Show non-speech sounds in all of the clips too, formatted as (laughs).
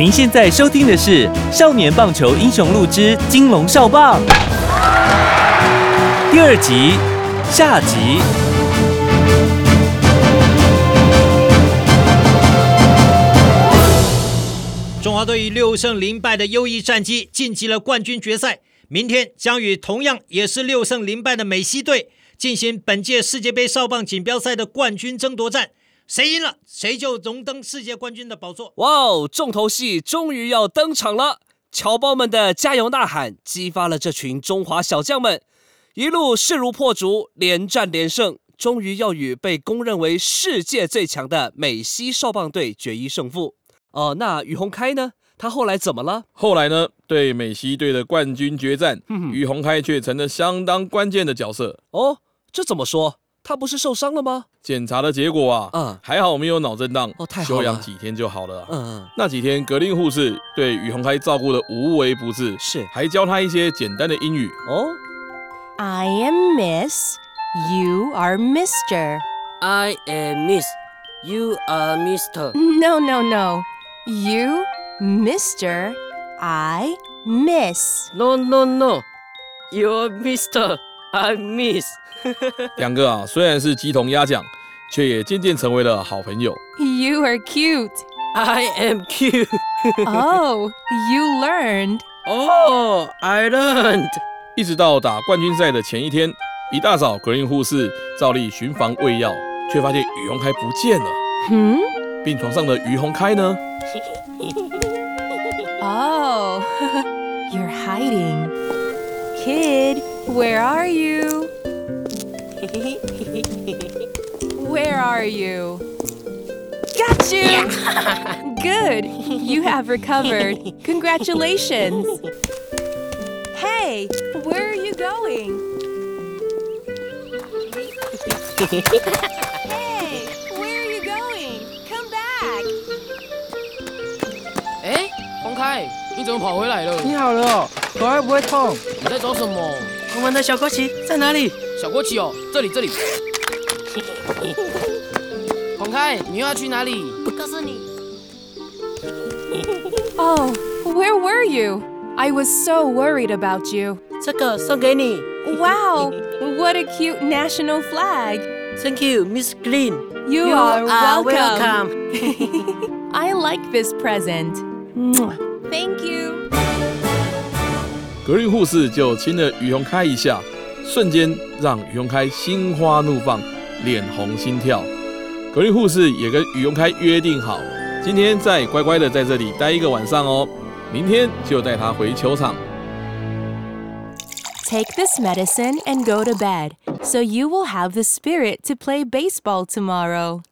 您现在收听的是《少年棒球英雄录之金龙少棒》第二集下集。中华队以六胜零败的优异战绩晋级了冠军决赛，明天将与同样也是六胜零败的美西队进行本届世界杯少棒锦标赛的冠军争夺战。谁赢了，谁就荣登世界冠军的宝座。哇哦，重头戏终于要登场了！侨胞们的加油呐喊激发了这群中华小将们，一路势如破竹，连战连胜，终于要与被公认为世界最强的美西少棒队决一胜负。哦，那于洪开呢？他后来怎么了？后来呢，对美西队的冠军决战，哼于洪开却成了相当关键的角色。哦，这怎么说？他不是受伤了吗？检查的结果啊，嗯还好没有脑震荡，哦太好了休养几天就好了啊。嗯，那几天，格林护士对于洪开照顾的无微不至，是还教他一些简单的英语。哦 I am Miss. You are Mister. I am Miss. You are Mister. No, no, no. You, Mister. I, Miss. No, no, no. You're Mister. I'm Miss. 两个啊，虽然是鸡同鸭讲，却也渐渐成为了好朋友。You are cute. I am cute. Oh, you learned. Oh, I learned. 一直到打冠军赛的前一天，一大早，格林护士照例巡房喂药，却发现于洪开不见了。Hmm? 病床上的于洪开呢？Oh, you're hiding. Kid, where are you? Where are you? Got you! (laughs) Good, you have recovered. Congratulations. Hey, where are you going? Hey, where are you going? Come back. 哎，洪开，你怎么跑回来了？你好了哦，头还不会痛。你在找什么？ 我们的小国旗在哪里？小国旗哦，这里这里。洪开，你又要去哪里？不告诉你。 Oh, where were you? I was so worried about you. 这个送给你。 Wow, what a cute national flag. Thank you, Miss Green. You, You are, are welcome. welcome. (laughs) I like this present. Mwah. Thank you. 格林护士就亲了于洪开一下，瞬间让于洪开心花怒放，脸红心跳。格林护士也跟于洪开约定好，今天再乖乖的在这里待一个晚上哦，明天就带他回球场。Take this medicine and go to bed so you will have the spirit to play baseball tomorrow.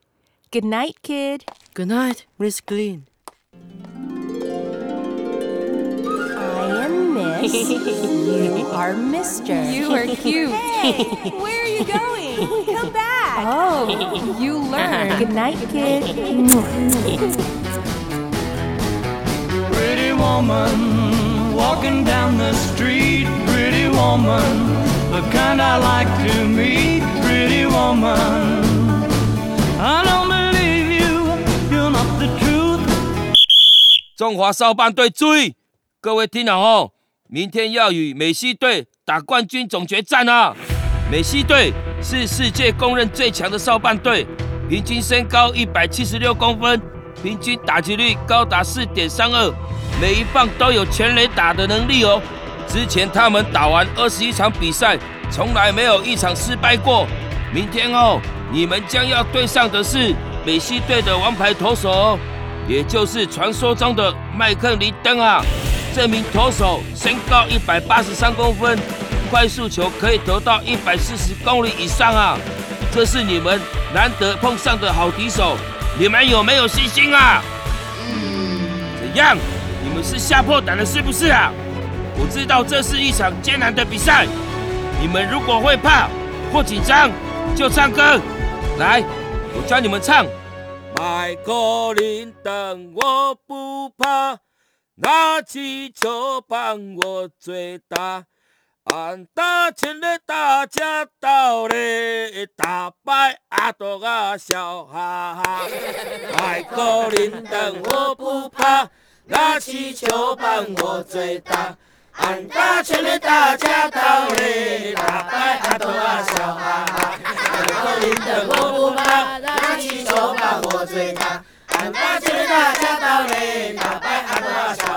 Good night, kid. Good night, Miss Green. you are Mister. You are cute. Hey, where are you going? Come back. Oh, you learned. Good night, kid. Pretty woman walking down the street. Pretty woman, the kind I like to meet. Pretty woman, I don't believe you. You're not the truth. 中华少棒队注意，各位听好哦， 明天要与美西队打冠军总决战啊！美西队是世界公认最强的少棒队，平均身高一百七十六公分，平均打击率高达四点三二，每一棒都有全垒打的能力哦。之前他们打完二十一场比赛，从来没有一场失败过。明天哦，你们将要对上的是美西队的王牌投手。也就是传说中的麦克林登啊。这名投手身高一百八十三公分，快速球可以投到一百四十公里以上啊！这是你们难得碰上的好敌手，你们有没有信心啊？嗯怎样？你们是吓破胆了是不是啊？我知道这是一场艰难的比赛，你们如果会怕或紧张，就唱歌。来，我教你们唱。麦克林灯我不怕，拿起球棒我最大。俺大钱的大家到嘞，打败阿多啊笑哈哈。麦克林灯我不怕，拿起球棒我最大。俺大钱的大家到嘞，打败阿多啊笑哈哈。麦克林灯我不怕，拿起球棒我最大。俺大钱的大家到嘞，打败阿多啊笑。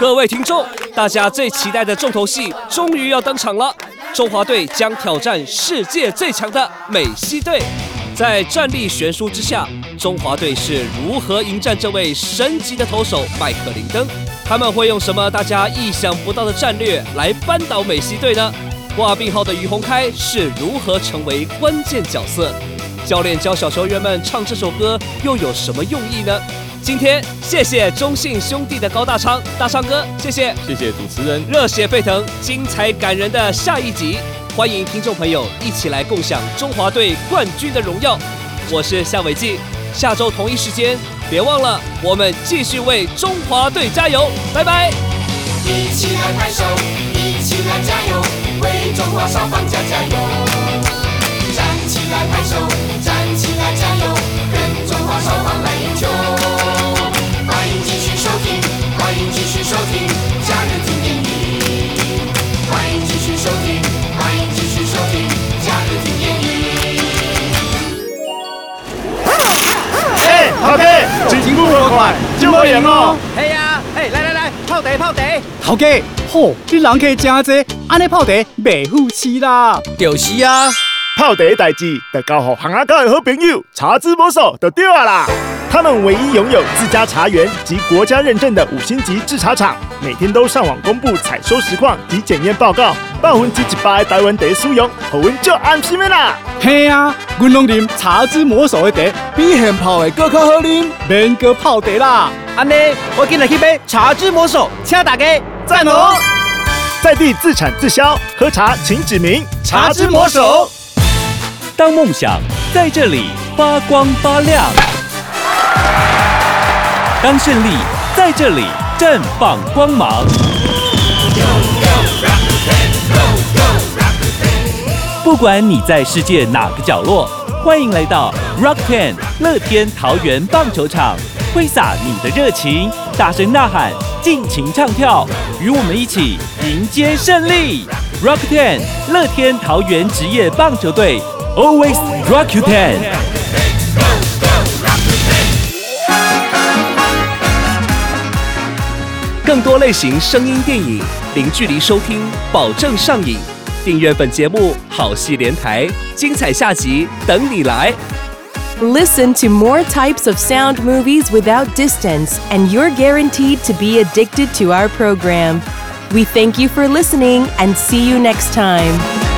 各位听众，大家最期待的重头戏终于要登场了！中华队将挑战世界最强的美西队。在战力悬殊之下，中华队是如何迎战这位神级的投手麦克林登？他们会用什么大家意想不到的战略来扳倒美西队呢？挂病号的于洪开是如何成为关键角色？教练教小球员们唱这首歌又有什么用意呢？今天谢谢中信兄弟的高大昌大昌哥，谢谢谢谢主持人。热血沸腾、精彩感人的下一集，欢迎听众朋友一起来共享中华队冠军的荣耀。我是夏伟记，下周同一时间别忘了，我们继续为中华队加油，拜拜。一起来拍手，一起来加油，为中华少放加加油！站起来拍手，站起来加油，跟中华少放来赢球！哦。系啊，哎，来来来，泡茶泡茶。头家，吼，你人客真多，安尼泡茶袂富气啦。就是啊，泡茶的代志，得交互行阿狗的好朋友茶之魔手就对啊啦。他们唯一拥有自家茶园及国家认证的五星级制茶厂，每天都上网公布采收实况及检验报告，百分之一百台湾茶使用，互阮足安心的啦。嘿啊，阮拢啉茶之魔手的茶，比现泡的更较好啉，免搁泡茶啦。安尼，我今日去买茶之魔手，请大家赞哦。在地自产自销，喝茶请指名茶之魔手。当梦想在这里发光发亮，当胜利在这里绽放光芒。不管你在世界哪个角落，欢迎来到 Rock Ten 乐天桃园棒球场，挥洒你的热情，大声呐喊，尽情唱跳，与我们一起迎接胜利！Rock Ten 乐天桃园职业棒球队，Always Rock You Ten。更多类型声音电影，零距离收听，保证上瘾。订阅本节目，好戏连台，精彩下集等你来。Listen to more types of sound movies without distance, and you're guaranteed to be addicted to our program. We thank you for listening and see you next time.